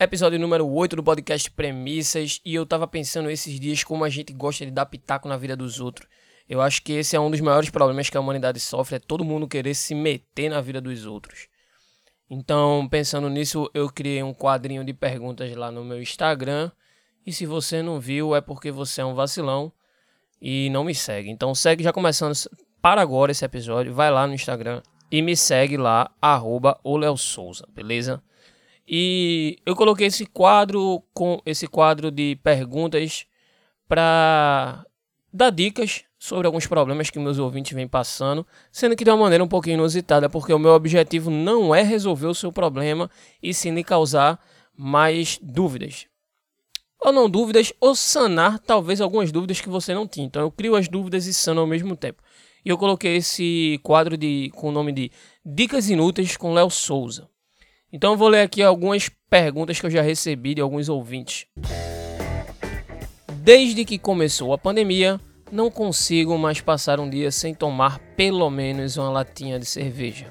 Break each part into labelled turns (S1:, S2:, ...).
S1: Episódio número 8 do podcast Premissas. E eu tava pensando esses dias como a gente gosta de dar pitaco na vida dos outros. Eu acho que esse é um dos maiores problemas que a humanidade sofre, é todo mundo querer se meter na vida dos outros. Então, pensando nisso, eu criei um quadrinho de perguntas lá no meu Instagram. E se você não viu, é porque você é um vacilão e não me segue. Então, segue já começando para agora esse episódio, vai lá no Instagram e me segue lá, arroba Souza, beleza? E eu coloquei esse quadro com esse quadro de perguntas para dar dicas sobre alguns problemas que meus ouvintes vêm passando, sendo que de uma maneira um pouquinho inusitada, porque o meu objetivo não é resolver o seu problema e sim lhe causar mais dúvidas. Ou não dúvidas, ou sanar talvez algumas dúvidas que você não tinha. Então eu crio as dúvidas e sano ao mesmo tempo. E eu coloquei esse quadro de, com o nome de Dicas Inúteis com Léo Souza. Então eu vou ler aqui algumas perguntas que eu já recebi de alguns ouvintes. Desde que começou a pandemia, não consigo mais passar um dia sem tomar pelo menos uma latinha de cerveja.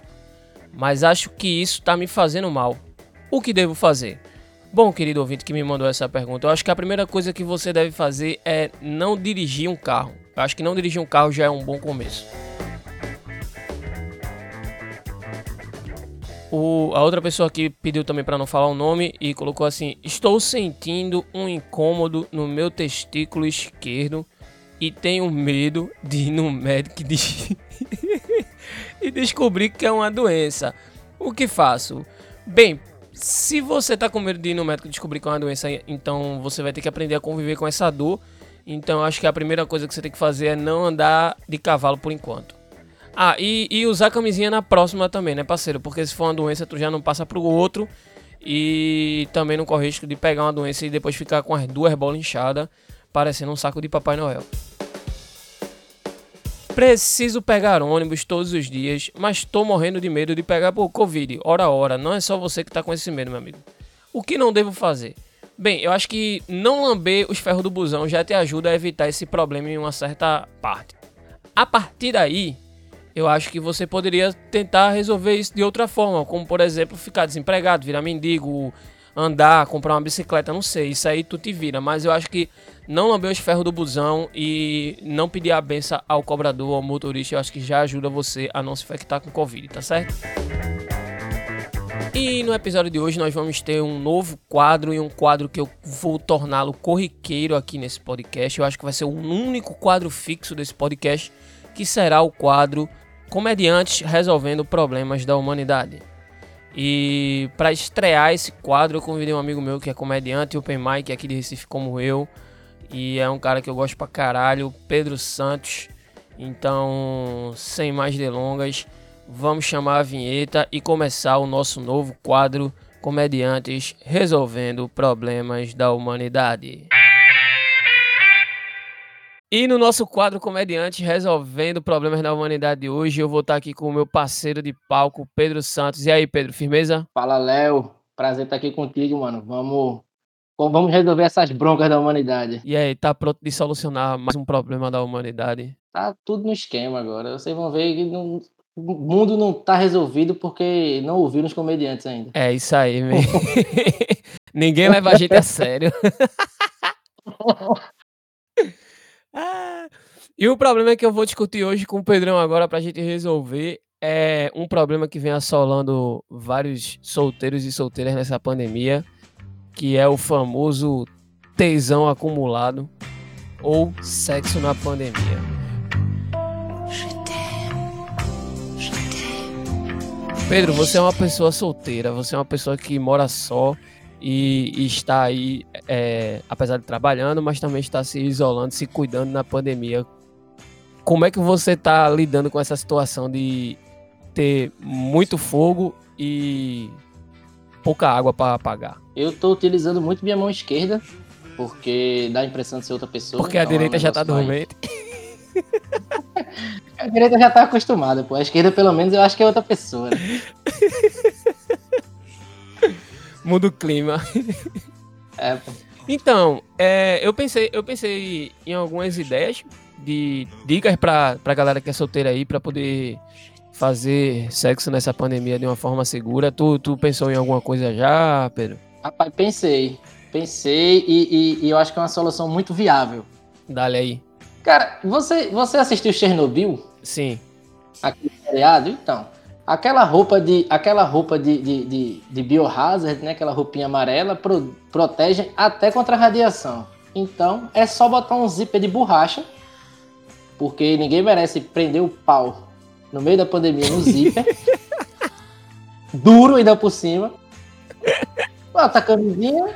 S1: Mas acho que isso está me fazendo mal. O que devo fazer? Bom, querido ouvinte que me mandou essa pergunta, eu acho que a primeira coisa que você deve fazer é não dirigir um carro. Eu acho que não dirigir um carro já é um bom começo. O, a outra pessoa aqui pediu também para não falar o nome e colocou assim: Estou sentindo um incômodo no meu testículo esquerdo e tenho medo de ir no médico de... e descobrir que é uma doença. O que faço? Bem, se você tá com medo de ir no médico e descobrir que é uma doença, então você vai ter que aprender a conviver com essa dor. Então acho que a primeira coisa que você tem que fazer é não andar de cavalo por enquanto. Ah, e, e usar camisinha na próxima também, né, parceiro? Porque se for uma doença, tu já não passa pro outro. E também não corre risco de pegar uma doença e depois ficar com as duas bolas inchadas, parecendo um saco de Papai Noel. Preciso pegar ônibus todos os dias, mas tô morrendo de medo de pegar por Covid. Ora, ora, não é só você que tá com esse medo, meu amigo. O que não devo fazer? Bem, eu acho que não lamber os ferros do busão já te ajuda a evitar esse problema em uma certa parte. A partir daí, eu acho que você poderia tentar resolver isso de outra forma, como por exemplo ficar desempregado, virar mendigo, andar, comprar uma bicicleta, não sei, isso aí tu te vira, mas eu acho que não lamber os ferros do busão e não pedir a benção ao cobrador ao motorista, eu acho que já ajuda você a não se infectar com Covid, tá certo? E no episódio de hoje nós vamos ter um novo quadro e um quadro que eu vou torná-lo corriqueiro aqui nesse podcast. Eu acho que vai ser o único quadro fixo desse podcast, que será o quadro Comediantes Resolvendo Problemas da Humanidade. E para estrear esse quadro, eu convidei um amigo meu que é comediante, Open Mike, aqui de Recife como eu. E é um cara que eu gosto pra caralho, Pedro Santos. Então, sem mais delongas, vamos chamar a vinheta e começar o nosso novo quadro Comediantes Resolvendo Problemas da Humanidade. E no nosso quadro Comediantes Resolvendo Problemas da Humanidade de hoje, eu vou estar aqui com o meu parceiro de palco, Pedro Santos. E aí, Pedro, firmeza?
S2: Fala, Léo. Prazer estar aqui contigo, mano. Vamos Vamos resolver essas broncas da humanidade.
S1: E aí, tá pronto de solucionar mais um problema da humanidade?
S2: Tá tudo no esquema agora. Vocês vão ver que não, o mundo não tá resolvido porque não ouviram os comediantes ainda.
S1: É isso aí, meu. Ninguém leva a gente a sério. e o problema que eu vou discutir hoje com o Pedrão agora pra gente resolver é um problema que vem assolando vários solteiros e solteiras nessa pandemia que é o famoso tesão acumulado ou sexo na pandemia. Pedro, você é uma pessoa solteira, você é uma pessoa que mora só e, e está aí, é, apesar de trabalhando, mas também está se isolando, se cuidando na pandemia. Como é que você está lidando com essa situação de ter muito fogo e pouca água para apagar?
S2: Eu tô utilizando muito minha mão esquerda, porque dá a impressão de ser outra pessoa.
S1: Porque a então é direita já tá dormente.
S2: a direita já tá acostumada, pô. A esquerda, pelo menos, eu acho que é outra pessoa. Né?
S1: Muda o clima.
S2: É, pô.
S1: Então, é, eu, pensei, eu pensei em algumas ideias de dicas pra, pra galera que é solteira aí, pra poder fazer sexo nessa pandemia de uma forma segura. Tu, tu pensou em alguma coisa já, Pedro?
S2: Rapaz, pensei. Pensei e, e, e eu acho que é uma solução muito viável.
S1: Dá-lhe aí.
S2: Cara, você, você assistiu Chernobyl?
S1: Sim.
S2: Aquele seriado? Então, aquela roupa de aquela roupa de, de, de, de biohazard, né? Aquela roupinha amarela, pro, protege até contra a radiação. Então, é só botar um zíper de borracha, porque ninguém merece prender o pau no meio da pandemia no zíper. duro ainda por cima. Bota a camisinha,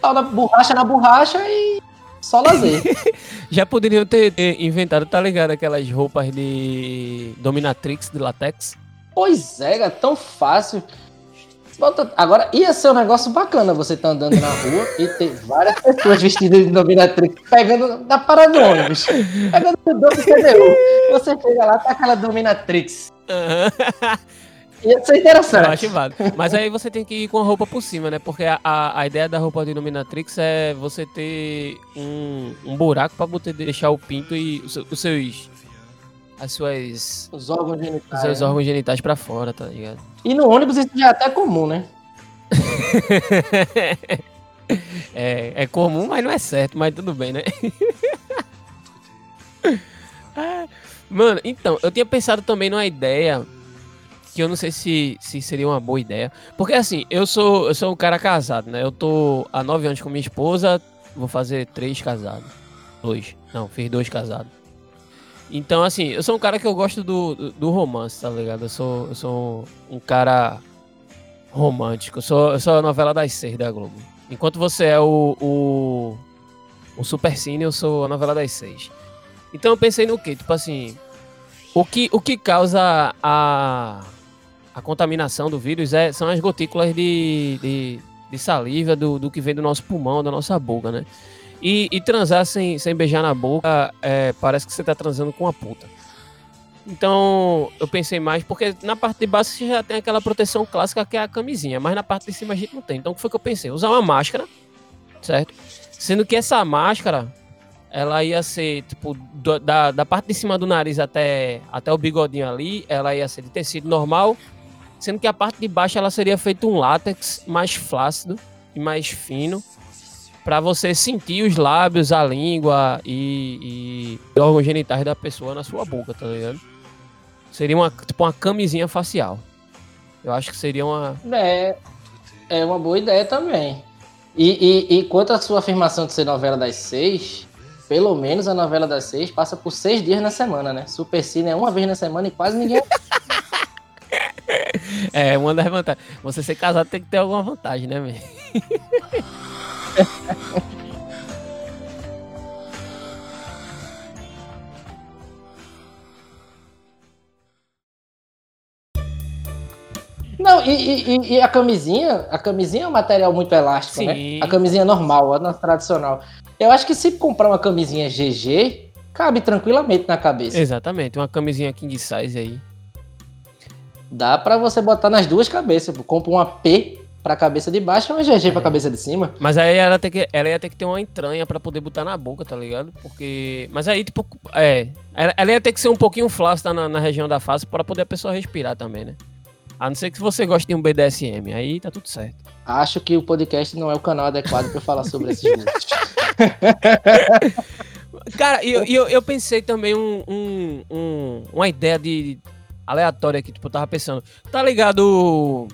S2: pau da borracha na borracha e só lazer.
S1: Já poderiam ter inventado, tá ligado? Aquelas roupas de Dominatrix de latex.
S2: Pois é, é tão fácil. Agora, ia ser um negócio bacana você tá andando na rua e ter várias pessoas vestidas de dominatrix pegando na parada do ônibus. Pegando o dono do CDU. Você chega lá, tá aquela dominatrix. Ia ser interessante.
S1: Mas aí você tem que ir com a roupa por cima, né? Porque a, a, a ideia da roupa de Dominatrix é você ter um, um buraco pra poder deixar o pinto e os seus. As suas.
S2: Os órgãos
S1: Os
S2: genitais.
S1: seus órgãos genitais pra fora, tá ligado?
S2: E no ônibus isso já é até comum, né?
S1: é, é comum, mas não é certo, mas tudo bem, né? Mano, então, eu tinha pensado também numa ideia que eu não sei se, se seria uma boa ideia. Porque assim, eu sou, eu sou um cara casado, né? Eu tô há nove anos com minha esposa, vou fazer três casados. Dois. Não, fiz dois casados. Então, assim, eu sou um cara que eu gosto do, do, romance, tá ligado? Eu sou, eu sou um cara romântico. Eu sou, eu sou a novela das seis da Globo. Enquanto você é o, o, o Super Cine, eu sou a novela das seis. Então eu pensei no quê? Tipo assim, o que, o que causa a, a contaminação do vírus é, são as gotículas de, de, de saliva do, do que vem do nosso pulmão, da nossa boca, né? E, e transar sem, sem beijar na boca, é, parece que você tá transando com uma puta. Então, eu pensei mais, porque na parte de baixo você já tem aquela proteção clássica que é a camisinha, mas na parte de cima a gente não tem. Então, o que foi que eu pensei? Usar uma máscara, certo? Sendo que essa máscara, ela ia ser, tipo, do- da, da parte de cima do nariz até, até o bigodinho ali, ela ia ser de tecido normal, sendo que a parte de baixo ela seria feito um látex mais flácido e mais fino, para você sentir os lábios, a língua e, e órgãos genitais da pessoa na sua boca, tá ligado? Seria uma, tipo, uma camisinha facial. Eu acho que seria uma.
S2: É, é uma boa ideia também. E, e, e quanto à sua afirmação de ser novela das seis, pelo menos a novela das seis passa por seis dias na semana, né? Super Cine é uma vez na semana e quase ninguém.
S1: É, uma das vantagens. Você ser casado tem que ter alguma vantagem, né, velho?
S2: Não, e, e- e- a camisinha, a camisinha é um material muito elástico,
S1: Sim.
S2: né? A camisinha normal, a nossa tradicional. Eu acho que se comprar uma camisinha GG, cabe tranquilamente na cabeça.
S1: Exatamente, uma camisinha king size aí.
S2: Dá pra você botar nas duas cabeças. Compra uma P pra cabeça de baixo e uma GG pra
S1: É.
S2: cabeça de cima.
S1: Mas aí ela, tem que, ela ia ter que ter uma entranha pra poder botar na boca, tá ligado? Porque. Mas aí, tipo, é. Ela, ela ia ter que ser um pouquinho flácida na, na região da face pra poder a pessoa respirar também, né? A não ser que você goste de um BDSM, aí tá tudo certo.
S2: Acho que o podcast não é o canal adequado pra falar sobre esses gostos.
S1: Cara, e eu, eu, eu pensei também um, um- um- uma ideia de aleatória aqui, tipo, eu tava pensando. Tá ligado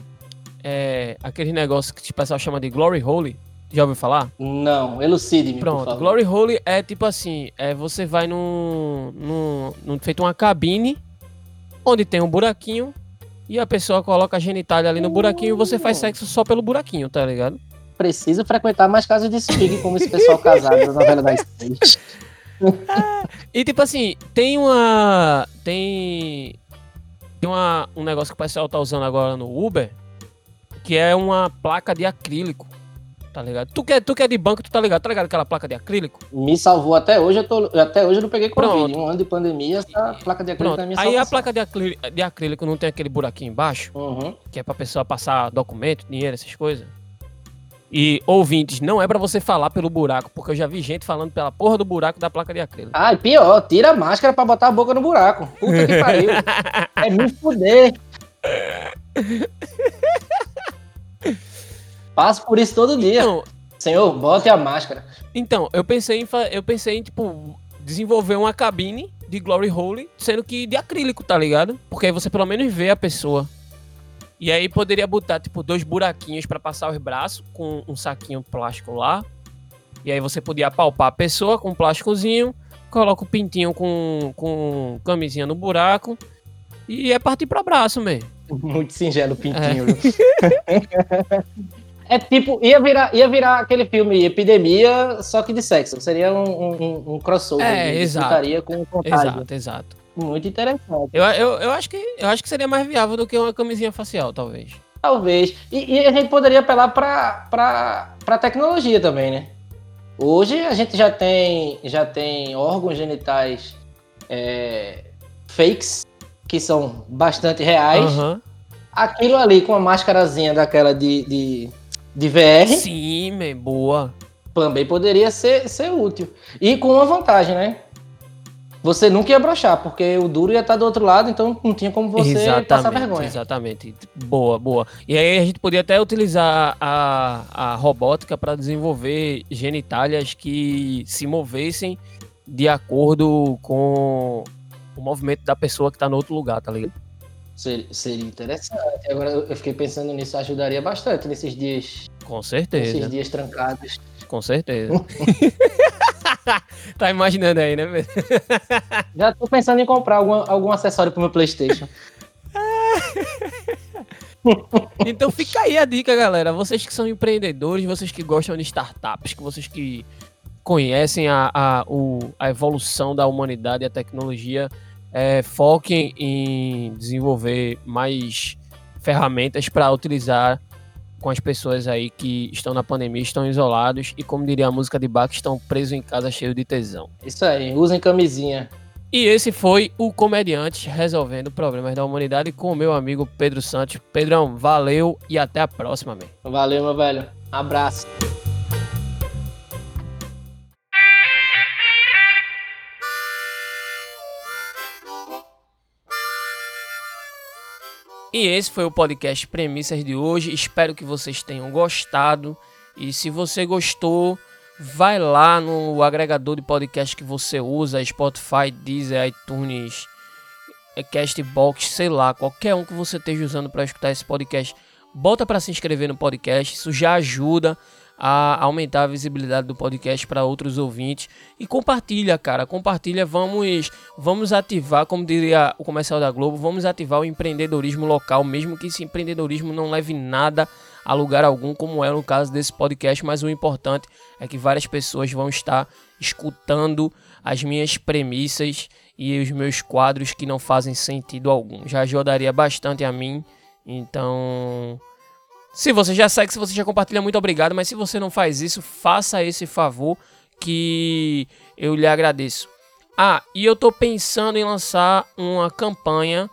S1: é, aquele negócio que o pessoal chama de Glory Hole? Já ouviu falar?
S2: Não, elucide-me,
S1: Pronto. Glory Hole é tipo assim, é, você vai num, num, num feito uma cabine onde tem um buraquinho e a pessoa coloca a genitália ali no buraquinho e você faz sexo só pelo buraquinho, tá ligado?
S2: Preciso frequentar mais casas de swing como esse pessoal casado da novela das seis.
S1: E tipo assim, tem uma. Tem. Tem uma, um negócio que o pessoal tá usando agora no Uber, que é uma placa de acrílico. Tá ligado? Tu que, é- tu que é de banco, tu tá ligado? Tá ligado aquela placa de acrílico?
S2: Me salvou até hoje, eu tô, até hoje eu não peguei Covid.
S1: Pronto.
S2: Um ano de pandemia, essa placa de acrílico
S1: Pronto.
S2: minha
S1: Aí a placa de acrílico, de acrílico não tem aquele buraquinho embaixo,
S2: Uhum.
S1: que é pra pessoa passar documento, dinheiro, essas coisas. E ouvintes, não é pra você falar pelo buraco, porque eu já vi gente falando pela porra do buraco da placa de acrílico.
S2: Ah, e pior, tira a máscara pra botar a boca no buraco. Puta que pariu. é me fuder. Passo por isso todo dia.
S1: Então,
S2: Senhor, bote a máscara.
S1: então eu pensei em, eu pensei em, tipo, desenvolver uma cabine de Glory Hole, sendo que de acrílico, tá ligado? Porque aí você pelo menos vê a pessoa. E aí poderia botar, tipo, dois buraquinhos pra passar os braços com um saquinho plástico lá. E aí você podia apalpar a pessoa com um plásticozinho, coloca o pintinho com, com camisinha no buraco e é partir pro abraço mesmo.
S2: Muito singelo o pintinho. viu? É tipo, ia virar, ia virar aquele filme Epidemia, só que de sexo. Seria um, um- um crossover.
S1: É, exato.
S2: com contágio.
S1: Exato, exato.
S2: Muito interessante.
S1: Eu, eu, eu, acho que, eu acho que seria mais viável do que uma camisinha facial, talvez.
S2: Talvez. E, e a gente poderia apelar pra, pra, pra tecnologia também, né? Hoje a gente já tem, já tem órgãos genitais é, fakes, que são bastante reais.
S1: Aham.
S2: Aquilo ali com a máscarazinha daquela de, de, de VR
S1: Sim, man, boa.
S2: também poderia ser, ser útil. E com uma vantagem, né? Você nunca ia brochar, porque o duro ia estar do outro lado, então não tinha como você passar vergonha.
S1: Exatamente. Boa, boa. E aí a gente podia até utilizar a, a robótica para desenvolver genitálias que se movessem de acordo com o movimento da pessoa que tá no outro lugar, tá ligado?
S2: Seria, seria interessante. Agora eu fiquei pensando nisso, ajudaria bastante nesses dias,
S1: Com
S2: nesses
S1: certeza.
S2: dias trancados.
S1: Com certeza. tá imaginando aí, né?
S2: Já tô pensando em comprar algum, algum acessório pro meu Playstation.
S1: Então fica aí a dica, galera. Vocês que são empreendedores, vocês que gostam de startups, que vocês que conhecem a, a, o- a evolução da humanidade e a tecnologia, é, foquem em desenvolver mais ferramentas para utilizar com as pessoas aí que estão na pandemia, estão isolados e, como diria a música de Bach, estão presos em casa cheio de tesão.
S2: Isso aí, usem camisinha.
S1: E esse foi o Comediante Resolvendo Problemas da Humanidade com o meu amigo Pedro Santos. Pedrão, valeu e até a próxima, man.
S2: Valeu, meu velho. Abraço.
S1: E esse foi o podcast Premissas de hoje. Espero que vocês tenham gostado. E se você gostou, vai lá no agregador de podcast que você usa, Spotify, Deezer, iTunes, Castbox, sei lá, qualquer um que você esteja usando para escutar esse podcast. Bota para se inscrever no podcast, isso já ajuda a aumentar a visibilidade do podcast para outros ouvintes e compartilha, cara, compartilha, vamos vamos ativar, como diria o comercial da Globo, vamos ativar o empreendedorismo local, mesmo que esse empreendedorismo não leve nada a lugar algum, como é no caso desse podcast, mas o importante é que várias pessoas vão estar escutando as minhas premissas e os meus quadros que não fazem sentido algum. Já ajudaria bastante a mim, então se você já segue, se você já compartilha, muito obrigado. Mas se você não faz isso, faça esse favor que eu lhe agradeço. Ah, e eu tô pensando em lançar uma campanha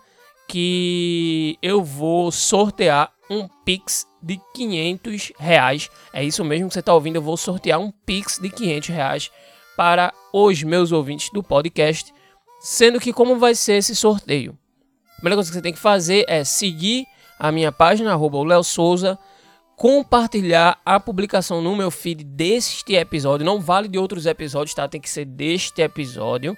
S1: que eu vou sortear um Pix de 500 reais. É isso mesmo que você tá ouvindo. Eu vou sortear um Pix de 500 reais para os meus ouvintes do podcast. Sendo que como vai ser esse sorteio? A primeira coisa que você tem que fazer é seguir a minha página, arroba o Léo Souza, compartilhar a publicação no meu feed deste episódio. Não vale de outros episódios, tá? Tem que ser deste episódio.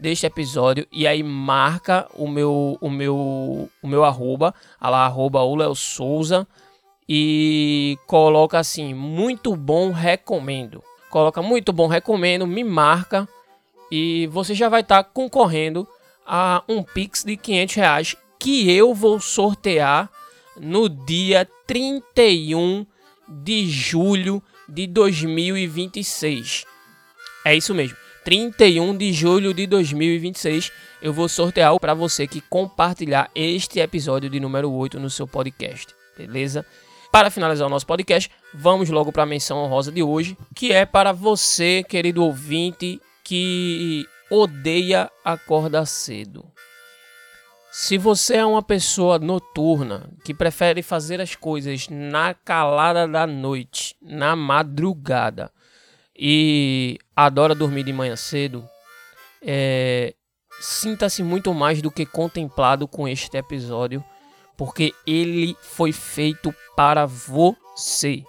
S1: Deste episódio. E aí marca o meu, o meu, o meu arroba, a lá, arroba o Léo Souza. E coloca assim, muito bom, recomendo. Coloca muito bom, recomendo, me marca. E você já vai estar concorrendo a um Pix de 500 reais que eu vou sortear no dia 31 de julho de 2026. É isso mesmo. 31 de julho de 2026 eu vou sortear para você que compartilhar este episódio de número 8 no seu podcast, beleza? Para finalizar o nosso podcast, vamos logo para a menção honrosa de hoje, que é para você, querido ouvinte, que odeia acordar cedo. Se você é uma pessoa noturna que prefere fazer as coisas na calada da noite, na madrugada e adora dormir de manhã cedo, é, sinta-se muito mais do que contemplado com este episódio, porque ele foi feito para você.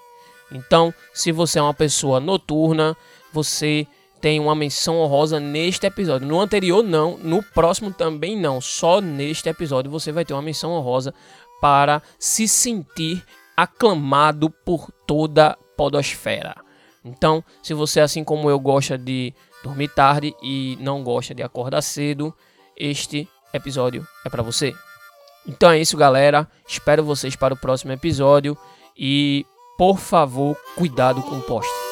S1: Então, se você é uma pessoa noturna, você tem uma menção honrosa neste episódio. No anterior, não. No próximo também não. Só neste episódio você vai ter uma menção honrosa para se sentir aclamado por toda a podosfera. Então, se você, assim como eu, gosta de dormir tarde e não gosta de acordar cedo, este episódio é para você. Então é isso, galera. Espero vocês para o próximo episódio e, por favor, cuidado com o poste.